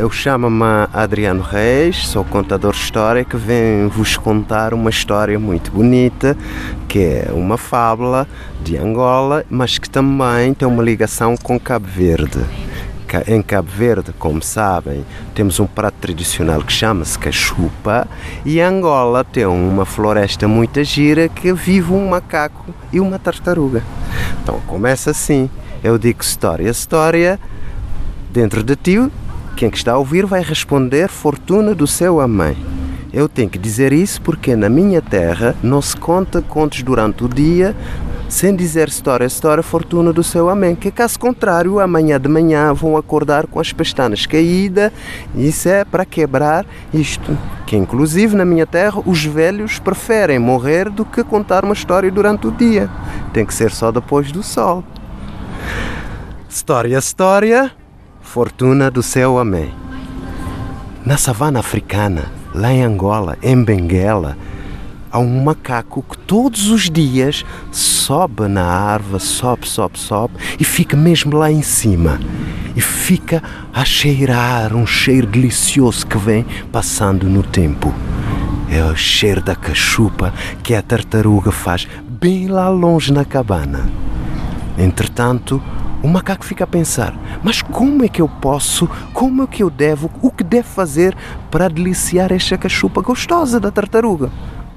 Eu chamo-me Adriano Reis, sou contador de história que vem vos contar uma história muito bonita, que é uma fábula de Angola, mas que também tem uma ligação com Cabo Verde. Em Cabo Verde, como sabem, temos um prato tradicional que chama-se cachupa e Angola tem uma floresta muito gira que vive um macaco e uma tartaruga. Então começa assim. Eu digo história, história, dentro de ti, quem que está a ouvir vai responder fortuna do seu amém. Eu tenho que dizer isso porque na minha terra não se conta contos durante o dia sem dizer história, história, fortuna do seu amém. Que caso contrário, amanhã de manhã vão acordar com as pestanas caídas. Isso é para quebrar isto. Que inclusive na minha terra os velhos preferem morrer do que contar uma história durante o dia. Tem que ser só depois do sol. História, história, fortuna do seu amém. Na savana africana, lá em Angola, em Benguela, há um macaco que todos os dias sobe na árvore, sobe, sobe, sobe e fica mesmo lá em cima. E fica a cheirar um cheiro delicioso que vem passando no tempo. É o cheiro da cachupa que a tartaruga faz bem lá longe na cabana. Entretanto, o macaco fica a pensar: mas como é que eu posso, como é que eu devo, o que devo fazer para deliciar esta cachupa gostosa da tartaruga?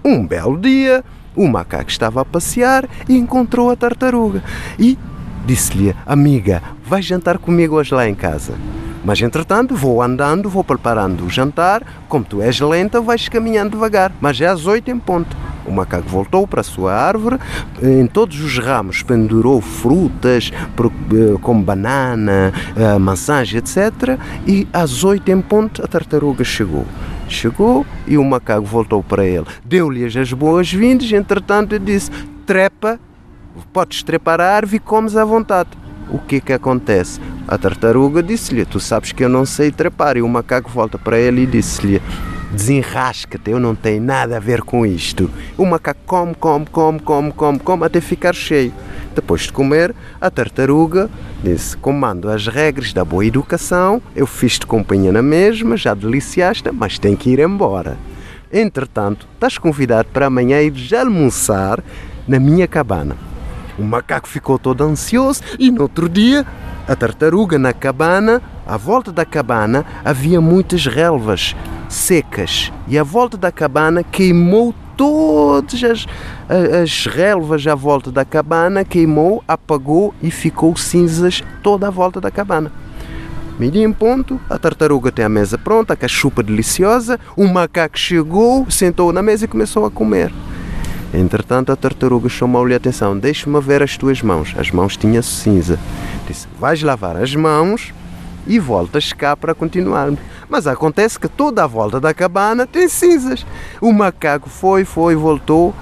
Um belo dia, o macaco estava a passear e encontrou a tartaruga e disse-lhe: Amiga, vai jantar comigo hoje lá em casa. Mas entretanto vou andando, vou preparando o jantar. Como tu és lenta, vais caminhando devagar. Mas é às oito em ponto. Macaco voltou para a sua árvore, em todos os ramos pendurou frutas, eh, como banana, eh, maçãs, etc. E às oito em ponto a tartaruga chegou. Chegou e o macaco voltou para ele. Deu-lhe as boas-vindas, entretanto disse: trepa, podes trepar a árvore e comes à vontade. O que que acontece? A tartaruga disse-lhe: Tu sabes que eu não sei trepar. E o macaco volta para ele e disse-lhe: Desenrasca-te, eu não tenho nada a ver com isto. O macaco come, come, come, come, come, come até ficar cheio. Depois de comer, a tartaruga disse: Comando as regras da boa educação, eu fiz-te companhia na mesma, já deliciaste, mas tem que ir embora. Entretanto, estás convidado para amanhã ir já almoçar na minha cabana. O macaco ficou todo ansioso e no outro dia, a tartaruga na cabana, à volta da cabana, havia muitas relvas secas e à volta da cabana queimou todas as, as relvas à volta da cabana, queimou, apagou e ficou cinzas toda à volta da cabana. Meio em ponto, a tartaruga tem a mesa pronta, a cachupa deliciosa, o macaco chegou, sentou na mesa e começou a comer. Entretanto, a tartaruga chamou-lhe a atenção: Deixa-me ver as tuas mãos. As mãos tinham cinza. Disse: Vais lavar as mãos e voltas cá para continuar. Mas acontece que toda a volta da cabana tem cinzas. O macaco foi, foi, voltou.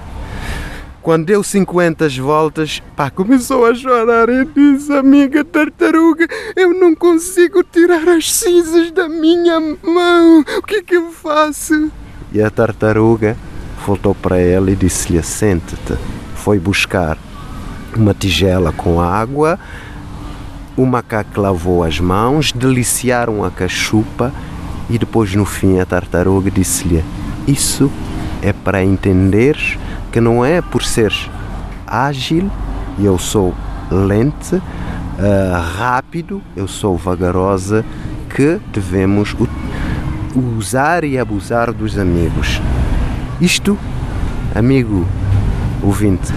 Quando deu 50 voltas, pá, começou a chorar e disse: Amiga tartaruga, eu não consigo tirar as cinzas da minha mão. O que é que eu faço? E a tartaruga voltou para ela e disse-lhe: Sente-te. Foi buscar uma tigela com água. O macaco lavou as mãos, deliciaram a cachupa e depois, no fim, a tartaruga disse-lhe: Isso é para entenderes que não é por seres ágil, eu sou lente, uh, rápido, eu sou vagarosa, que devemos usar e abusar dos amigos. Isto, amigo ouvinte,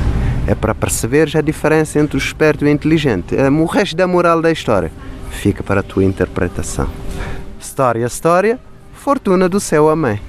é para perceberes a diferença entre o esperto e o inteligente. É, o resto da moral da história fica para a tua interpretação. História, história, fortuna do céu, amém.